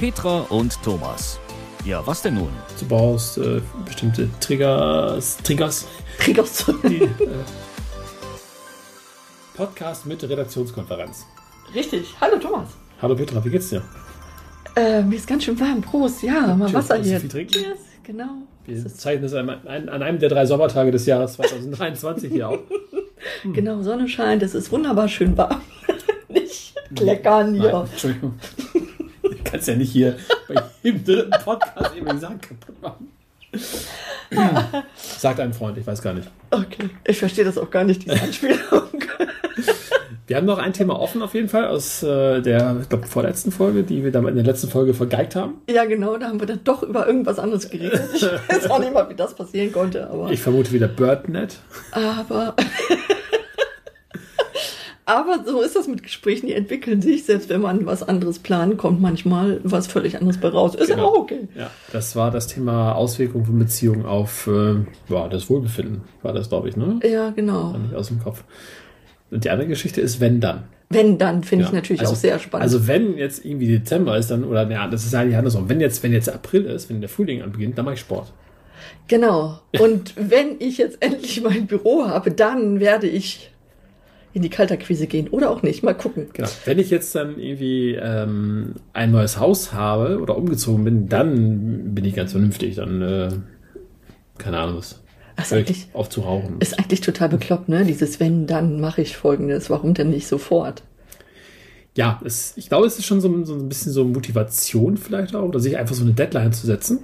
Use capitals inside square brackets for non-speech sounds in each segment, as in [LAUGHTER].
Petra und Thomas. Ja, was denn nun? Du brauchst äh, bestimmte Triggers. Triggers. Triggers. Die, äh, [LAUGHS] Podcast mit Redaktionskonferenz. Richtig. Hallo Thomas. Hallo Petra, wie geht's dir? Äh, mir ist ganz schön warm. Prost. Ja, mal Schön, Wasser hier. viel trinken? Cheers. Genau. Wir zeichnen es an, an einem der drei Sommertage des Jahres 2023 hier auf. [LAUGHS] Genau, Sonne scheint. Es ist wunderbar schön warm. [LAUGHS] Nicht kleckern Nein, hier. Entschuldigung. Du kannst ja nicht hier bei jedem dritten Podcast eben den Sack kaputt machen. Sagt ein Freund, ich weiß gar nicht. Okay. Ich verstehe das auch gar nicht, diese Anspielung. Wir haben noch ein Thema offen auf jeden Fall aus äh, der, ich glaube, vorletzten Folge, die wir dann in der letzten Folge vergeigt haben. ja, genau. Da haben wir dann doch über irgendwas anderes geredet. Ich weiß auch nicht mal, wie das passieren konnte. Aber, Ich vermute wieder BirdNet. aber, aber so ist das mit Gesprächen. Die entwickeln sich. Selbst wenn man was anderes plant, kommt manchmal was völlig anderes bei raus. Ist ja Genau. auch okay. Ja, das war das Thema Auswirkungen von Beziehungen auf äh, ja, das Wohlbefinden, war das, glaube ich, ne? Ja, genau. Nicht aus dem Kopf. Und die andere Geschichte ist, wenn dann. Wenn, dann finde ich Ja, natürlich also, auch sehr spannend. Also wenn jetzt irgendwie Dezember ist, dann, oder ja, das ist eigentlich andersrum. Wenn jetzt, wenn jetzt April ist, wenn der Frühling anbeginnt, dann mache ich Sport. Genau. Und wenn ich jetzt endlich mein Büro habe, dann werde ich in die Kalterquise gehen. Oder auch nicht. Mal gucken. Genau. Wenn ich jetzt dann irgendwie ähm, ein neues Haus habe oder umgezogen bin, dann bin ich ganz vernünftig. Dann, äh, keine Ahnung, was. Ich eigentlich, auf zu rauchen. ist eigentlich total bekloppt, ne? Dieses wenn, dann mache ich folgendes. Warum denn nicht sofort? Ja, es, ich glaube, es ist schon so, so ein bisschen so Motivation vielleicht auch, oder sich einfach so eine Deadline zu setzen.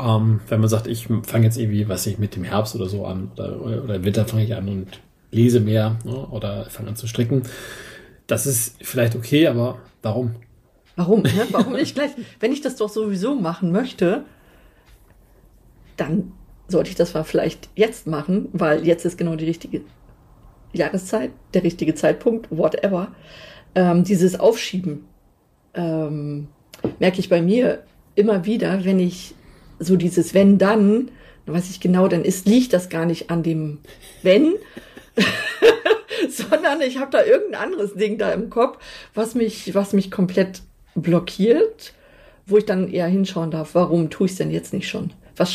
Ähm, wenn man sagt, ich fange jetzt irgendwie, was ich mit dem Herbst oder so an, oder, oder im Winter fange ich an und lese mehr ne, oder fange an zu stricken. Das ist vielleicht okay, aber warum? Warum? Ne? Warum nicht gleich? Wenn ich das doch sowieso machen möchte, dann sollte ich das vielleicht jetzt machen, weil jetzt ist genau die richtige Jahreszeit, der richtige Zeitpunkt, whatever. Ähm, dieses Aufschieben ähm, merke ich bei mir immer wieder, wenn ich so dieses wenn dann, dann weiß ich genau, dann ist, liegt das gar nicht an dem wenn, [LAUGHS] sondern ich habe da irgendein anderes Ding da im Kopf, was mich, was mich komplett blockiert, wo ich dann eher hinschauen darf, warum tue ich es denn jetzt nicht schon? Was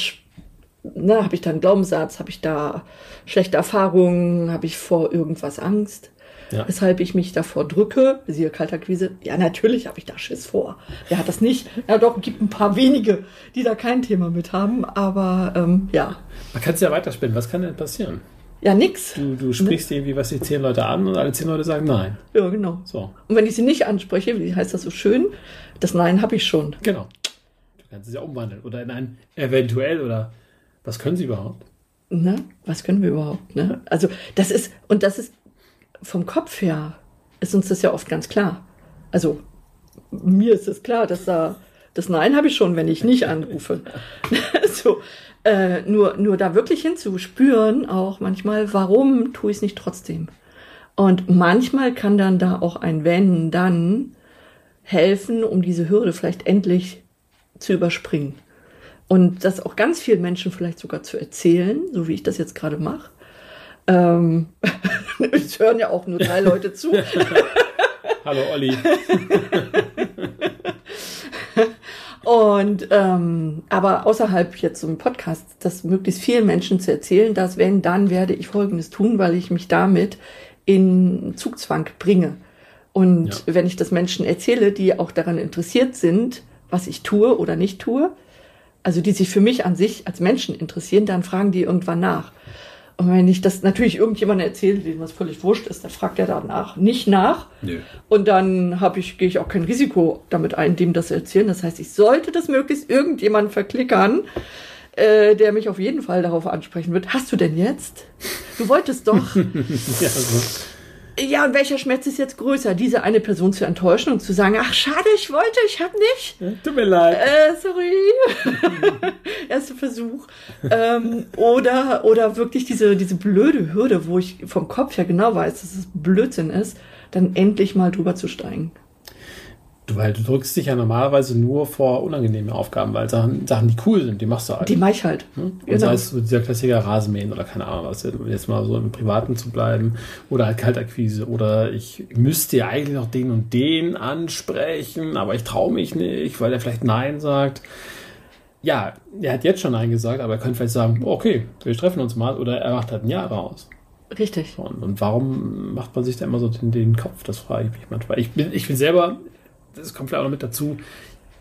na, habe ich da einen Glaubenssatz, habe ich da schlechte Erfahrungen, habe ich vor irgendwas Angst, Ja. weshalb ich mich davor drücke, siehe Kalterquise, ja natürlich habe ich da Schiss vor. Wer hat das nicht? Ja doch, gibt ein paar wenige, die da kein Thema mit haben, aber ähm, ja, Man kann es ja weiterspinnen. Was kann denn passieren? Ja nix. Du, du sprichst irgendwie, was die zehn Leute an und alle zehn Leute sagen nein. Ja, genau. So, Und wenn ich sie nicht anspreche, wie heißt das so schön? Das Nein habe ich schon. genau. Du kannst es ja umwandeln. Oder in ein eventuell oder was können sie überhaupt? Ne? Was können wir überhaupt? Ne? Also das ist, und das ist vom Kopf her, ist uns das ja oft ganz klar. Also mir ist es klar, dass da das Nein habe ich schon, wenn ich nicht anrufe. [LAUGHS] so, äh, nur, nur da wirklich hinzuspüren, auch manchmal, warum tue ich es nicht trotzdem? Und manchmal kann dann da auch ein Wenn, dann helfen, um diese Hürde vielleicht endlich zu überspringen. Und das auch ganz vielen Menschen vielleicht sogar zu erzählen, so wie ich das jetzt gerade mache. Ähm, [LAUGHS] es hören ja auch nur drei Leute zu. [LAUGHS] Hallo Olli. [LAUGHS] Und ähm, aber außerhalb jetzt so einem Podcast, das möglichst vielen Menschen zu erzählen, dass wenn, dann werde ich Folgendes tun, weil ich mich damit in Zugzwang bringe. Und Ja. wenn ich das Menschen erzähle, die auch daran interessiert sind, was ich tue oder nicht tue, also die sich für mich an sich als Menschen interessieren, dann fragen die irgendwann nach. Und wenn ich das natürlich irgendjemandem erzähle, dem was völlig wurscht ist, dann fragt er danach nicht nach. Nö. Und dann habe ich, gehe ich auch kein Risiko damit ein, dem das zu erzählen. Das heißt, ich sollte das möglichst irgendjemand verklickern, äh, der mich auf jeden Fall darauf ansprechen wird. Hast du denn jetzt? Du wolltest doch. [LAUGHS] Ja, so. Ja, und welcher Schmerz ist jetzt größer? Diese eine Person zu enttäuschen und zu sagen, ach schade, ich wollte, ich habe nicht. Tut mir leid. Äh, sorry. [LAUGHS] Erster Versuch. Ähm, oder, oder wirklich diese, diese blöde Hürde, wo ich vom Kopf her genau weiß, dass es Blödsinn ist, dann endlich mal drüber zu steigen. Du weil du drückst dich ja normalerweise nur vor unangenehme Aufgaben, weil Sachen, Sachen die cool sind, die machst du halt. Die mach ich halt. Ne? Und Genau. sei es so dieser Klassiker Rasenmähen oder keine Ahnung was, jetzt mal so im Privaten zu bleiben oder halt Kaltakquise oder ich müsste ja eigentlich noch den und den ansprechen, aber ich traue mich nicht, weil er vielleicht Nein sagt. Ja, er hat jetzt schon Nein gesagt, aber er könnte vielleicht sagen, okay, wir treffen uns mal oder er macht halt ein Ja raus. Richtig. Und, und warum macht man sich da immer so den, den Kopf? Das frage ich mich manchmal. Ich bin, ich bin selber, das kommt vielleicht auch noch mit dazu,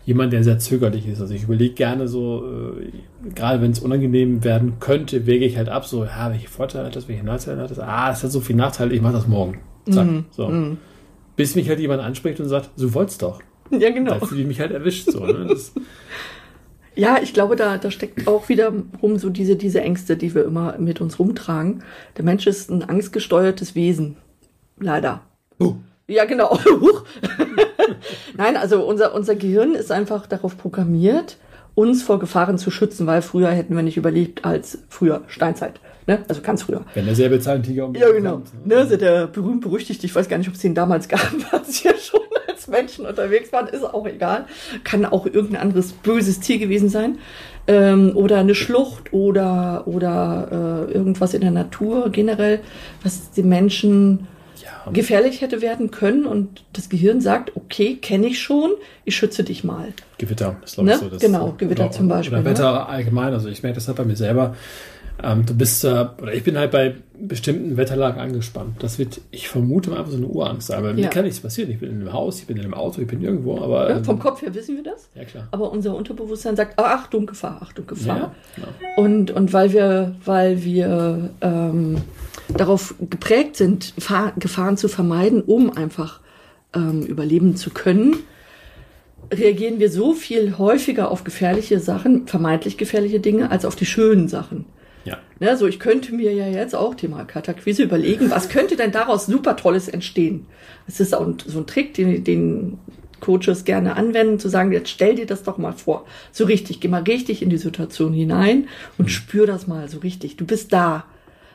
jemand, der sehr zögerlich ist. Also ich überlege gerne so, äh, gerade wenn es unangenehm werden könnte, wege ich halt ab, so, ja, welche Vorteile hat das, welche Nachteile hat das? Ah, es hat so viele Nachteile, ich mache das morgen. Zack, so. Bis mich halt jemand anspricht und sagt, du wolltest doch. [LAUGHS] Ja, genau. Da fühle ich mich halt erwischt. So, ne? das, [LAUGHS] Ja, ich glaube, da, da steckt auch wieder rum so diese, diese Ängste, die wir immer mit uns rumtragen. Der Mensch ist ein angstgesteuertes Wesen. Leider. Ja, genau. [LAUGHS] [LAUGHS] Nein, also unser, unser Gehirn ist einfach darauf programmiert, uns vor Gefahren zu schützen, weil früher hätten wir nicht überlebt als früher Steinzeit. Ne? Also ganz früher. wenn der Säbelzahntiger um Ja, genau. Ne, also der berühmt berüchtigt, ich weiß gar nicht, ob es den damals [LAUGHS] gab, als wir schon als Menschen unterwegs waren, ist auch egal. Kann auch irgendein anderes böses Tier gewesen sein. Ähm, oder eine Schlucht oder, oder äh, irgendwas in der Natur generell, was den Menschen gefährlich hätte werden können. Und das Gehirn sagt, okay, kenne ich schon, ich schütze dich mal. Gewitter ist, glaube ich, Ne? so. Das, Genau, Gewitter oder, zum Beispiel, Oder ne? Wetter allgemein. Also ich merke das halt bei mir selber. Ähm, du bist, äh, oder ich bin halt bei bestimmten Wetterlagen angespannt. Das wird, ich vermute mal einfach so eine Urangst sein. Bei mir Ja. kann nichts passieren. Ich bin in einem Haus, ich bin in einem Auto, ich bin irgendwo, aber. Ja, ähm, vom Kopf her wissen wir das. Ja, klar. Aber unser Unterbewusstsein sagt, ah, Achtung, Gefahr, Achtung, Gefahr. Ja, genau. Und, und weil wir, weil wir ähm, darauf geprägt sind, Fahr Gefahren zu vermeiden, um einfach ähm, überleben zu können, reagieren wir so viel häufiger auf gefährliche Sachen, vermeintlich gefährliche Dinge, als auf die schönen Sachen. Ja. Ne, so ich könnte mir ja jetzt auch Thema Kataquise überlegen, was könnte denn daraus super Tolles entstehen? Es ist auch so ein Trick, den, den Coaches gerne anwenden, zu sagen, jetzt stell dir das doch mal vor. So richtig, geh mal richtig in die Situation hinein und spür das mal so richtig. Du bist da.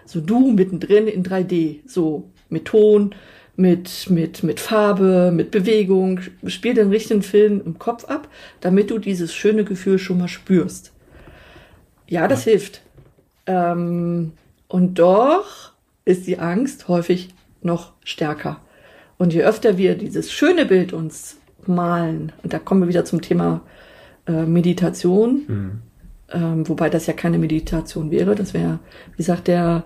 So du mittendrin in 3D. So mit Ton, mit, mit, mit Farbe, mit Bewegung. Spiel den richtigen Film im Kopf ab, damit du dieses schöne Gefühl schon mal spürst. Ja, das hilft. Ähm, und doch ist die Angst häufig noch stärker. Und je öfter wir dieses schöne Bild uns malen, und da kommen wir wieder zum Thema äh, Meditation, ähm, wobei das ja keine Meditation wäre, das wäre, wie sagt der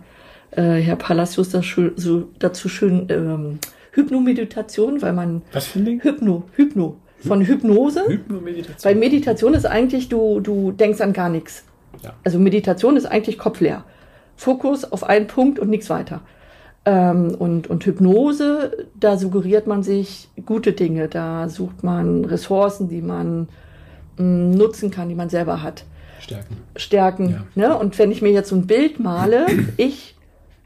äh, Herr Palacios das schön, so, dazu schön, ähm, Hypnomeditation, weil man Was für ein Ding? Hypno, Hypno, von Hypnose. Hypnomeditation. Weil Meditation ist eigentlich, du, du denkst an gar nichts. Ja. Also Meditation ist eigentlich kopfleer. Fokus auf einen Punkt und nichts weiter. Ähm, und, und Hypnose, da suggeriert man sich gute Dinge, da sucht man Ressourcen, die man mh, nutzen kann, die man selber hat. Stärken. Stärken. Ja. Ne? Und wenn ich mir jetzt so ein Bild male, [CLEARS THROAT] ich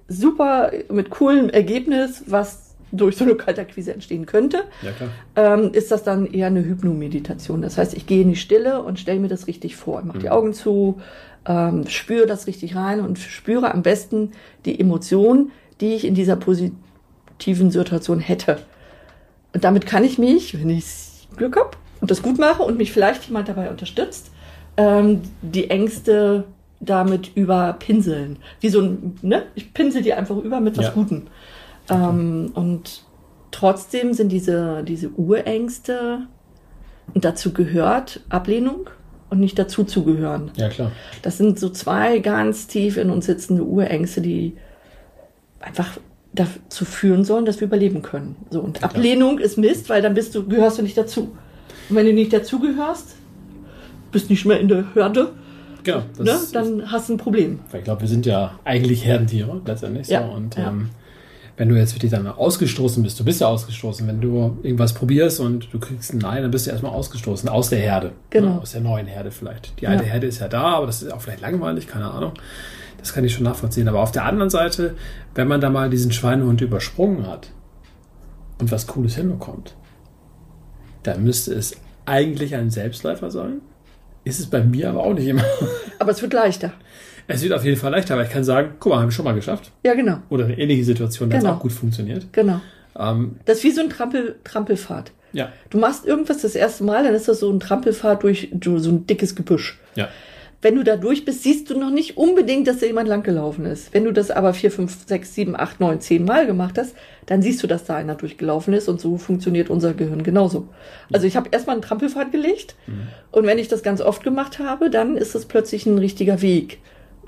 super mit coolem Ergebnis, was durch so eine Kaltakquise entstehen könnte, Ja, ähm, ist das dann eher eine Hypnomeditation. Das heißt, ich gehe in die Stille und stelle mir das richtig vor. Ich mache die Augen zu, ähm, spüre das richtig rein und spüre am besten die Emotion, die ich in dieser positiven Situation hätte. Und damit kann ich mich, wenn ich Glück habe und das gut mache und mich vielleicht jemand dabei unterstützt, ähm, die Ängste damit überpinseln. Wie so ein, ne? Ich pinsel die einfach über mit was Ja. Gutem. Ähm, und trotzdem sind diese, diese Urängste, und dazu gehört Ablehnung und nicht dazu zu gehören. Ja, klar. Das sind so zwei ganz tief in uns sitzende Urängste, die einfach dazu führen sollen, dass wir überleben können. So, und klar. Ablehnung ist Mist, weil dann bist du, gehörst du nicht dazu. Und wenn du nicht dazugehörst, bist nicht mehr in der Herde, Genau. Das ne, ist- dann hast du ein Problem. Weil ich glaube, wir sind ja eigentlich Herdentiere letztendlich. Ja, So. Und ja. ähm, wenn du jetzt wirklich dann ausgestoßen bist, du bist ja ausgestoßen, wenn du irgendwas probierst und du kriegst ein Nein, dann bist du erstmal ausgestoßen aus der Herde. Genau. Ne, aus der neuen Herde vielleicht. Die alte Ja. Herde ist ja da, aber das ist auch vielleicht langweilig, keine Ahnung. Das kann ich schon nachvollziehen. Aber auf der anderen Seite, wenn man da mal diesen Schweinehund übersprungen hat und was Cooles hinbekommt, dann müsste es eigentlich ein Selbstläufer sein. Ist es bei mir aber auch nicht immer. Aber es wird leichter. Es wird auf jeden Fall leichter, aber ich kann sagen, guck mal, haben wir schon mal geschafft. Ja, genau. Oder eine ähnliche Situation, da hat Genau. auch gut funktioniert. Genau. Ähm, Das ist wie so ein Trampel, Trampelfahrt. Ja. Du machst irgendwas das erste Mal, dann ist das so ein Trampelfahrt durch so ein dickes Gebüsch. Ja. Wenn du da durch bist, siehst du noch nicht unbedingt, dass da jemand langgelaufen ist. Wenn du das aber vier, fünf, sechs, sieben, acht, neun, zehn Mal gemacht hast, dann siehst du, dass da einer durchgelaufen ist und so funktioniert unser Gehirn genauso. Also ich habe erstmal einen Trampelfahrt gelegt und wenn ich das ganz oft gemacht habe, dann ist das plötzlich ein richtiger Weg.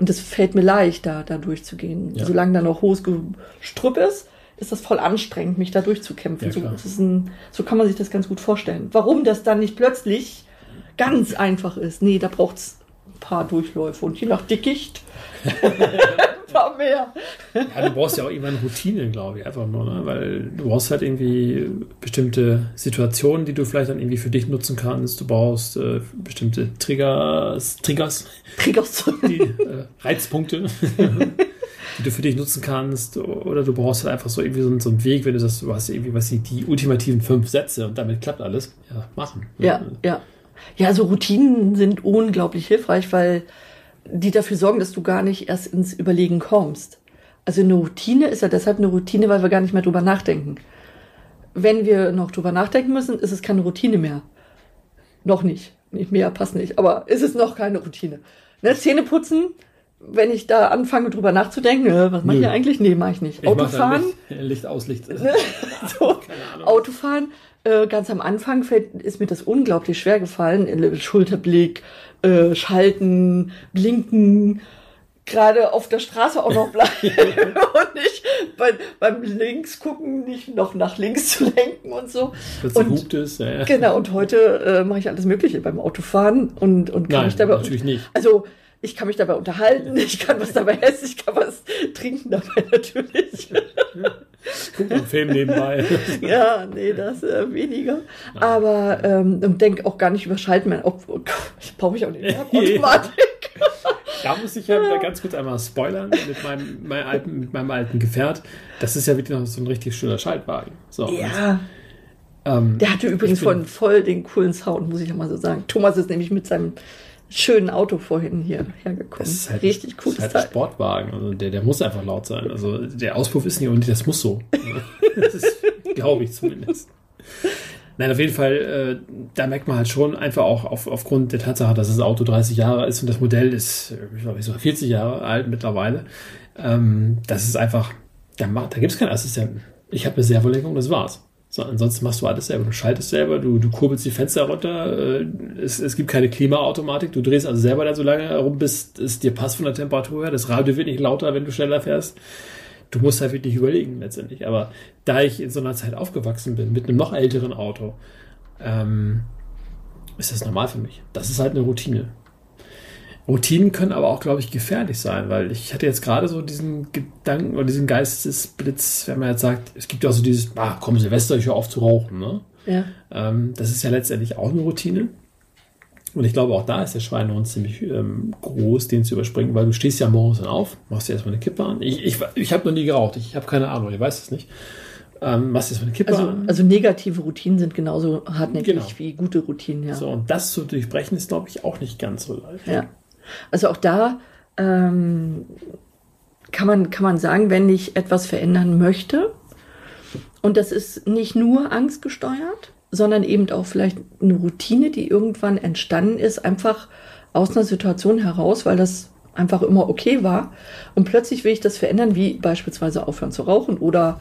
Und es fällt mir leicht, da, da durchzugehen. Ja. Solange da noch hohes Gestrüpp ist, ist das voll anstrengend, mich da durchzukämpfen. Ja, so, das ein, so kann man sich das ganz gut vorstellen. Warum das dann nicht plötzlich ganz einfach ist. Nee, da braucht's ein paar Durchläufe und je nach Dickicht [LAUGHS] [LAUGHS] paar mehr. Ja, du brauchst ja auch irgendwann Routine, glaube ich, einfach nur, ne? weil du brauchst halt irgendwie bestimmte Situationen, die du vielleicht dann irgendwie für dich nutzen kannst. Du brauchst äh, bestimmte Triggers, Triggers, Triggers. [LAUGHS] die äh, Reizpunkte, [LAUGHS] die du für dich nutzen kannst. Oder du brauchst halt einfach so irgendwie so, einen- so einen Weg, wenn du das, du hast irgendwie, was die, die ultimativen fünf Sätze und damit klappt alles. Ja, machen. Ja, ja. Ja, also Routinen sind unglaublich hilfreich, weil die dafür sorgen, dass du gar nicht erst ins Überlegen kommst. Also eine Routine ist ja deshalb eine Routine, weil wir gar nicht mehr drüber nachdenken. Wenn wir noch drüber nachdenken müssen, ist es keine Routine mehr. Noch nicht. Nicht mehr, passt nicht. Aber ist es noch keine Routine. Ne, Zähne putzen, wenn ich da anfange drüber nachzudenken, äh, was mache ich eigentlich? Nee, mache ich nicht. Ich Autofahren, Licht, Licht aus, Licht. [LAUGHS] so, Keine Ahnung. Autofahren, äh, ganz am Anfang fällt, ist mir das unglaublich schwer gefallen. Äh, Schulterblick, äh, Schalten, Blinken, gerade auf der Straße auch noch bleiben [LAUGHS] [LAUGHS] und nicht bei, beim Links gucken, nicht noch nach links zu lenken und so. Und, es. Ja, ja. Genau, und heute äh, mache ich alles Mögliche beim Autofahren und, und kann Nein, mich dabei natürlich nicht. Also ich kann mich dabei unterhalten, ich kann was dabei essen, ich kann was trinken dabei [LAUGHS] natürlich. Guck einen Film nebenbei. [LAUGHS] ja, nee, das äh, weniger. Aber ähm, und denk auch gar nicht über Schalten mehr. Oh, oh ich brauche ich auch nicht mehr. [LAUGHS] Automatik. Da muss ich ja wieder ganz kurz einmal spoilern mit meinem, meinem, alten, mit meinem alten Gefährt. Das ist ja wirklich noch so ein richtig schöner Schaltwagen. So, Ja, und, ähm, der hatte übrigens von voll den coolen Sound, muss ich ja mal so sagen. Thomas ist nämlich mit seinem schönen Auto vorhin hier hergekommen. das ist halt, Richtig das cooles ist halt ein. Sportwagen. Also der, der muss einfach laut sein. Also der Auspuff ist nicht und das muss so. [LAUGHS] Das ist, glaube ich zumindest. Nein, auf jeden Fall, äh, da merkt man halt schon einfach auch auf, aufgrund der Tatsache, dass das Auto 30 Jahre ist und das Modell ist, ich glaube, so 40 Jahre alt mittlerweile. Ähm, das ist einfach, da, macht- da gibt es keinen Assistenten. Ich habe eine Servolenkung, das war's. So, ansonsten machst du alles selber. Du schaltest selber, du, du kurbelst die Fenster runter, äh, es, es gibt keine Klimaautomatik, du drehst also selber dann so lange herum, bis es dir passt von der Temperatur her. Das Radio wird nicht lauter, wenn du schneller fährst. Du musst halt wirklich überlegen letztendlich. Aber da ich in so einer Zeit aufgewachsen bin, mit einem noch älteren Auto, ähm, ist das normal für mich. Das ist halt eine Routine. Routinen können aber auch, glaube ich, gefährlich sein, weil ich hatte jetzt gerade so diesen Gedanken oder diesen Geistesblitz, wenn man jetzt sagt, es gibt ja auch so dieses, ah, komm, Silvester, ich höre auf zu rauchen. Ne? Ja. Ähm, das ist ja letztendlich auch eine Routine. Und ich glaube, auch da ist der Schweinehund ziemlich ähm, groß, den zu überspringen, weil du stehst ja morgens dann auf, machst dir erstmal eine Kippe an. Ich, ich, ich habe noch nie geraucht, ich habe keine Ahnung, ich weiß es nicht. Ähm, machst dir erstmal eine Kippe Also, an. also negative Routinen sind genauso hartnäckig Genau. wie gute Routinen, ja. So, und das zu durchbrechen ist, glaube ich, auch nicht ganz so leicht. Ja. Also auch da ähm, kann, man, kann man sagen, wenn ich etwas verändern möchte, und das ist nicht nur angstgesteuert, sondern eben auch vielleicht eine Routine, die irgendwann entstanden ist, einfach aus einer Situation heraus, weil das einfach immer okay war. Und plötzlich will ich das verändern, wie beispielsweise aufhören zu rauchen oder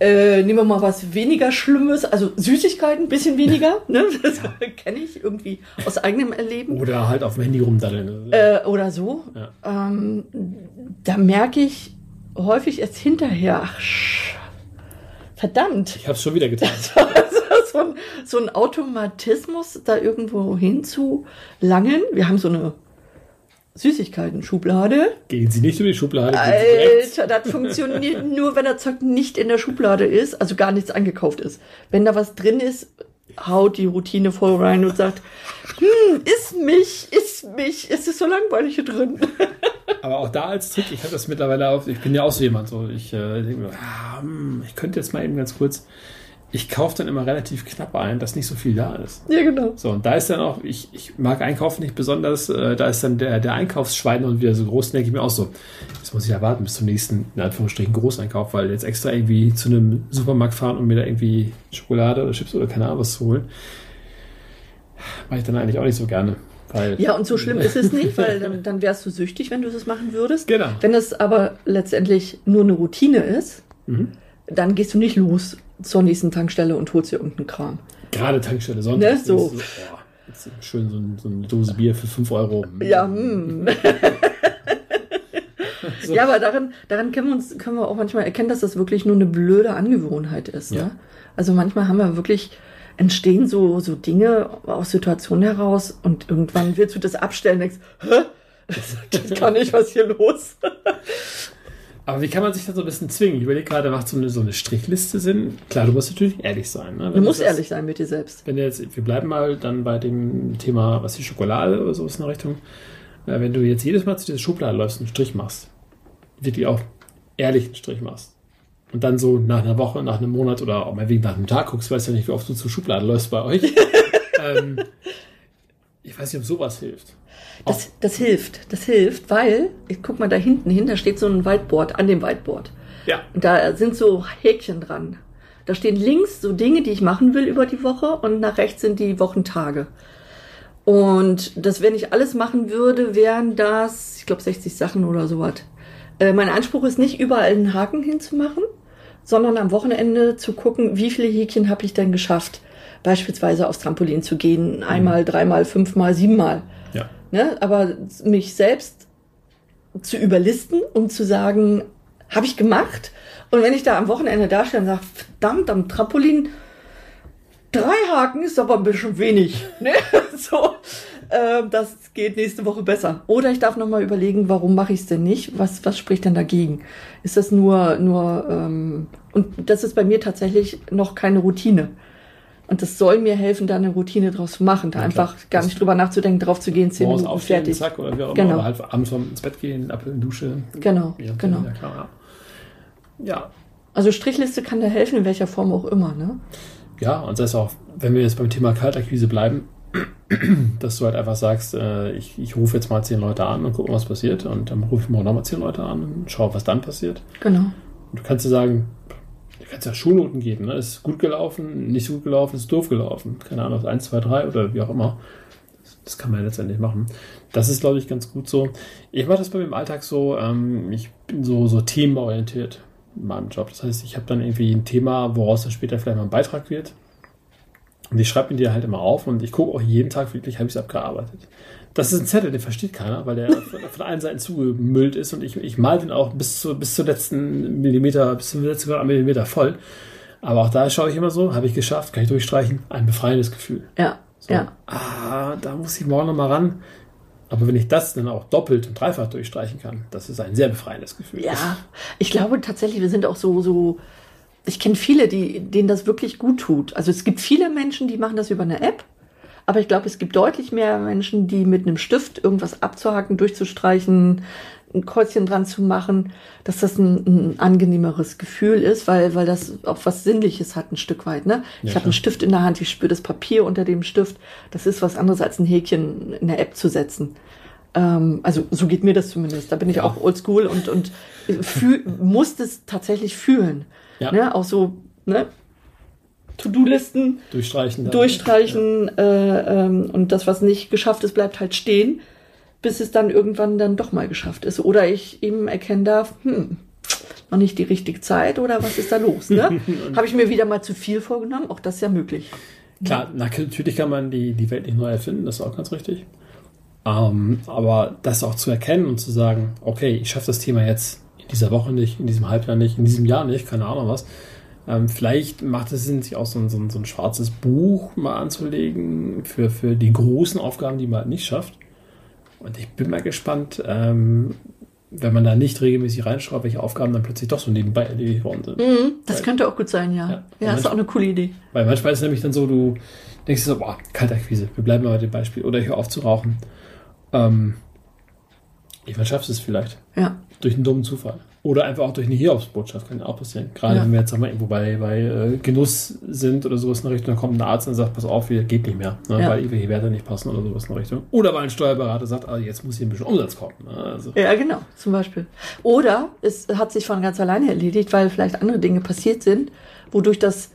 äh, nehmen wir mal was weniger Schlimmes, also Süßigkeiten, ein bisschen weniger, [LAUGHS] ne? das [LAUGHS] kenne ich irgendwie aus eigenem Erleben Oder halt auf dem Handy rumdaddeln. äh, oder so, Ja. ähm, da merke ich häufig erst hinterher, ach, verdammt, ich habe es schon wieder getan. [LAUGHS] so ein, so ein Automatismus, da irgendwo hinzulangen. Wir haben so eine Süßigkeiten-Schublade. Gehen Sie nicht über die Schublade. Alter, das funktioniert [LAUGHS] nur, wenn das Zeug nicht in der Schublade ist, also gar nichts angekauft ist. Wenn da was drin ist, haut die Routine voll rein und sagt, hm, ist mich, ist mich, es ist so langweilig hier drin. [LAUGHS] Aber auch da als Trick, ich habe das mittlerweile auf, ich bin ja auch so jemand, so ich äh, denke mir, ah, hm, ich könnte jetzt mal eben ganz kurz, ich kaufe dann immer relativ knapp ein, dass nicht so viel da ist. Ja, genau. So, und da ist dann auch, ich, ich mag Einkaufen nicht besonders, äh, da ist dann der, der Einkaufsschwein und wieder so groß, denke ich mir auch so, jetzt muss ich ja warten bis zum nächsten, in Anführungsstrichen, Großeinkauf, weil jetzt extra irgendwie zu einem Supermarkt fahren und mir da irgendwie Schokolade oder Chips oder keine Ahnung was zu holen, mache ich dann eigentlich auch nicht so gerne. Weil, Ja, und so schlimm ist es nicht, [LAUGHS] weil dann, dann wärst du süchtig, wenn du das machen würdest. Genau. Wenn es aber letztendlich nur eine Routine ist, Mhm. dann gehst du nicht los zur nächsten Tankstelle und holst dir irgendeinen Kram. Gerade Tankstelle Sonntag. Ne, so. boah, jetzt schön so, ein, so eine Dose Bier für 5 Euro. Ja, hm. [LAUGHS] So. ja, aber daran, daran können, wir uns, können wir auch manchmal erkennen, dass das wirklich nur eine blöde Angewohnheit ist. Ja. Ne? Also manchmal haben wir wirklich, entstehen so, so Dinge aus Situationen heraus und irgendwann willst du das abstellen und denkst, hä? [LAUGHS] Das kann nicht, was hier los? Aber wie kann man sich da so ein bisschen zwingen? Ich überlege gerade, macht so eine, so eine Strichliste Sinn? Klar, du musst natürlich ehrlich sein. Ne? Du musst das- ehrlich sein mit dir selbst. Wenn du jetzt, wir bleiben mal dann bei dem Thema, was die Schokolade oder so ist in der Richtung. Äh, wenn du jetzt jedes Mal zu dieser Schublade läufst und einen Strich machst, wirklich auch ehrlich einen Strich machst. Und dann so nach einer Woche, nach einem Monat oder auch mal wegen nach einem Tag guckst, weißt ja nicht, wie oft du zur Schublade läufst bei euch. [LAUGHS] ähm, ich weiß nicht, ob sowas hilft. Das, das hilft, das hilft, weil, ich guck mal da hinten hin, da steht so ein Whiteboard, an dem Whiteboard. Ja. Und da sind so Häkchen dran. Da stehen links so Dinge, die ich machen will über die Woche und nach rechts sind die Wochentage. Und das, wenn ich alles machen würde, wären das, ich glaube, 60 Sachen oder sowas. Äh, mein Anspruch ist nicht, überall einen Haken hinzumachen, sondern am Wochenende zu gucken, wie viele Häkchen habe ich denn geschafft. Beispielsweise aufs Trampolin zu gehen, einmal, dreimal, fünfmal, siebenmal. Ne? Aber mich selbst zu überlisten und zu sagen, habe ich gemacht. Und wenn ich da am Wochenende dastehe und sage, verdammt, am Trampolin drei Haken ist aber ein bisschen wenig. [LAUGHS] Ne? so, äh, das geht nächste Woche besser. Oder ich darf nochmal überlegen, warum mache ich es denn nicht? Was, was spricht denn dagegen? Ist das nur, nur ähm, und das ist bei mir tatsächlich noch keine Routine. Und das soll mir helfen, da eine Routine draus zu machen, da Ja, einfach gar nicht drüber nachzudenken, drauf zu gehen, zehn Minuten aufstehen, fertig. zack, oder wie auch. Genau. Oder halt abends ins Bett gehen, Apfel in die Dusche. Genau, Ja, genau. Ja, klar, ja. Also Strichliste kann da helfen, in welcher Form auch immer, ne? Ja, und das heißt auch, wenn wir jetzt beim Thema Kaltakquise bleiben, [CLEARS THROAT] dass du halt einfach sagst, äh, ich, ich rufe jetzt mal zehn Leute an und gucke, was passiert. Und dann rufe ich morgen nochmal zehn Leute an und schaue, was dann passiert. Genau. Und du kannst dir sagen, kannst ja Schulnoten geben. Ne? Ist gut gelaufen, nicht so gut gelaufen, ist doof gelaufen. Keine Ahnung, 1, 2, 3 oder wie auch immer. Das kann man ja letztendlich machen. Das ist, glaube ich, ganz gut so. Ich mache das bei mir im Alltag so, ähm, ich bin so, so themenorientiert in meinem Job. Das heißt, ich habe dann irgendwie ein Thema, woraus dann später vielleicht mal ein Beitrag wird. Und ich schreibe mir die halt immer auf und ich gucke auch jeden Tag wirklich, habe ich es abgearbeitet. Das ist ein Zettel, den versteht keiner, weil der von, von allen Seiten zugemüllt ist und ich, ich mal den auch bis, zu, bis zur letzten Millimeter, bis zum letzten Millimeter voll. Aber auch da schaue ich immer so, habe ich geschafft, kann ich durchstreichen, ein befreiendes Gefühl. Ja, So, ja. Ah, da muss ich morgen nochmal ran. Aber wenn ich das dann auch doppelt und dreifach durchstreichen kann, das ist ein sehr befreiendes Gefühl. Ja, ich glaube tatsächlich, wir sind auch so, so, ich kenne viele, die, denen das wirklich gut tut. Also es gibt viele Menschen, die machen das über eine App, aber ich glaube, es gibt deutlich mehr Menschen, die mit einem Stift irgendwas abzuhaken, durchzustreichen, ein Kreuzchen dran zu machen, dass das ein, ein angenehmeres Gefühl ist, weil, weil das auch was Sinnliches hat, ein Stück weit. Ne? Ich Ja, habe einen. Stift in der Hand, ich spüre das Papier unter dem Stift. Das ist was anderes als ein Häkchen in der App zu setzen. Ähm, also so geht mir das zumindest. Da bin ich Ja. auch oldschool und, und fühl, muss es tatsächlich fühlen. Ja. Ne? Auch so, ne? To-Do-Listen Durchstreichen. dann. durchstreichen äh, ähm, und das, was nicht geschafft ist, bleibt halt stehen, bis es dann irgendwann dann doch mal geschafft ist. Oder ich eben erkennen darf, hm, noch nicht die richtige Zeit oder was ist da los? Ne? [LAUGHS] Habe ich mir wieder mal zu viel vorgenommen? Auch das ist ja möglich. Klar, na, natürlich kann man die, die Welt nicht neu erfinden, das ist auch ganz richtig. Ähm, aber das auch zu erkennen und zu sagen, okay, ich schaffe das Thema jetzt in dieser Woche nicht, in diesem Halbjahr nicht, in diesem Jahr nicht, keine Ahnung was. Ähm, vielleicht macht es Sinn, sich auch so ein, so, ein, so ein schwarzes Buch mal anzulegen für, für die großen Aufgaben, die man halt nicht schafft. Und ich bin mal gespannt, ähm, wenn man da nicht regelmäßig reinschaut, welche Aufgaben dann plötzlich doch so nebenbei erledigt worden sind. Mhm, das Weil- könnte auch gut sein, ja. Ja. Ja, Und ist auch eine coole Idee. Weil manchmal ist es nämlich dann so, du denkst dir so, boah, Kaltakquise, wir bleiben mal bei dem Beispiel. Oder ich höre auf zu rauchen. Ähm, irgendwann schaffst du es vielleicht. Ja. Durch einen dummen Zufall. Oder einfach auch durch eine Hiobsbotschaft kann ja auch passieren. Gerade Ja. wenn wir jetzt mal, irgendwo bei, bei äh, Genuss sind oder sowas in der Richtung, dann kommt ein Arzt und sagt, pass auf, hier geht nicht mehr, ne, Ja. weil irgendwelche Werte nicht passen oder sowas in der Richtung. Oder weil ein Steuerberater sagt, ah, jetzt muss hier ein bisschen Umsatz kommen. Ne? Also, Ja, genau, zum Beispiel. Oder es hat sich von ganz alleine erledigt, weil vielleicht andere Dinge passiert sind, wodurch das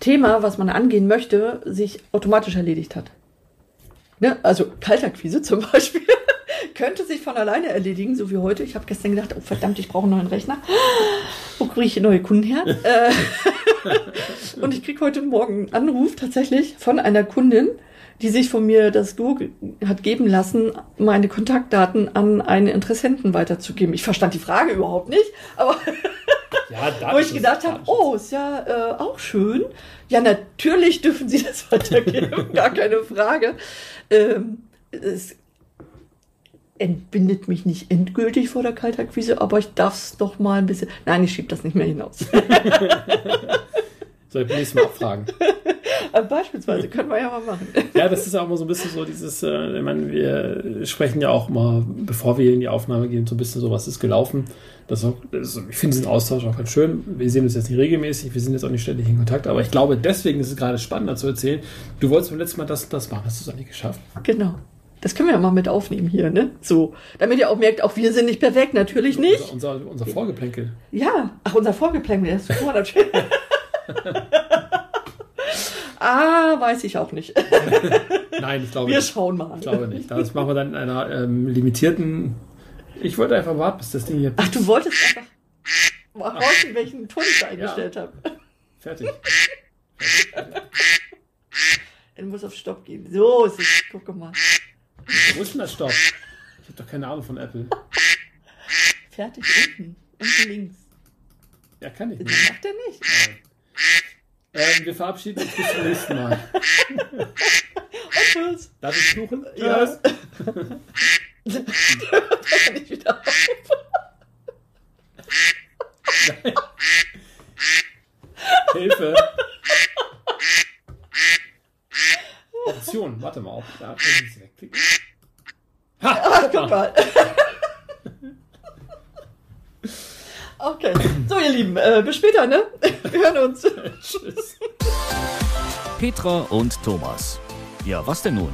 Thema, was man angehen möchte, sich automatisch erledigt hat. Ne? Also Kaltakquise zum [LAUGHS] Beispiel könnte sich von alleine erledigen, so wie heute. Ich habe gestern gedacht, oh verdammt, ich brauche einen neuen Rechner. Wo kriege ich neue Kunden her? Äh, [LAUGHS] Und ich kriege heute Morgen einen Anruf tatsächlich von einer Kundin, die sich von mir das Go hat geben lassen, meine Kontaktdaten an einen Interessenten weiterzugeben. Ich verstand die Frage überhaupt nicht, aber [LAUGHS] ja, [LAUGHS] wo ich gedacht habe, oh, ist ja äh, auch schön. Ja, natürlich dürfen Sie das weitergeben, gar keine Frage. Ähm, es entbindet mich nicht endgültig vor der Kaltakquise, aber ich darf es doch mal ein bisschen. Nein, ich schiebe das nicht mehr hinaus. [LAUGHS] Soll ich beim nächsten Mal abfragen? Aber Beispielsweise können wir ja mal machen. [LAUGHS] Ja, das ist auch immer so ein bisschen so dieses, äh, ich meine, wir sprechen ja auch mal, bevor wir in die Aufnahme gehen, so ein bisschen so, was ist gelaufen. Das ist auch, das ich finde diesen Austausch auch ganz schön. Wir sehen uns jetzt nicht regelmäßig, wir sind jetzt auch nicht ständig in Kontakt, aber ich glaube, deswegen ist es gerade spannender zu erzählen. Du wolltest beim letzten Mal das das machen, hast du es auch nicht geschafft. Genau. Das können wir ja mal mit aufnehmen hier, ne? So. Damit ihr auch merkt, auch wir sind nicht perfekt, natürlich nicht. Unser, unser, unser Vorgeplänkel. Ja, ach, unser Vorgeplänkel, das ist natürlich. [LAUGHS] [LAUGHS] ah, weiß ich auch nicht. [LAUGHS] Nein, ich glaube Wir nicht. schauen mal. Ich glaube nicht. Das machen wir dann in einer ähm, limitierten. Ich wollte einfach warten, bis das Ding hier Ach, du wolltest einfach mal horchen, welchen Ton ich da eingestellt habe. fertig. Er muss auf Stopp gehen. So ist es. Guck mal. Wo ist denn das Stopp? Ich habe doch keine Ahnung von Apple. Fertig unten. Unten links. Ja, kann ich Das nicht. macht er nicht. Ähm, wir verabschieden uns bis zum nächsten Mal. Und tschüss. Darf ich fluchen? Ja. Der hört aber nicht wieder auf. [LAUGHS] Hilfe. Option, warte mal auf. Da sie wegklicken. Ha! Ach, guck mal. Okay. So, ihr Lieben, äh, bis später, ne? Wir hören uns. [LAUGHS] Tschüss. Petra und Thomas. Ja, was denn nun?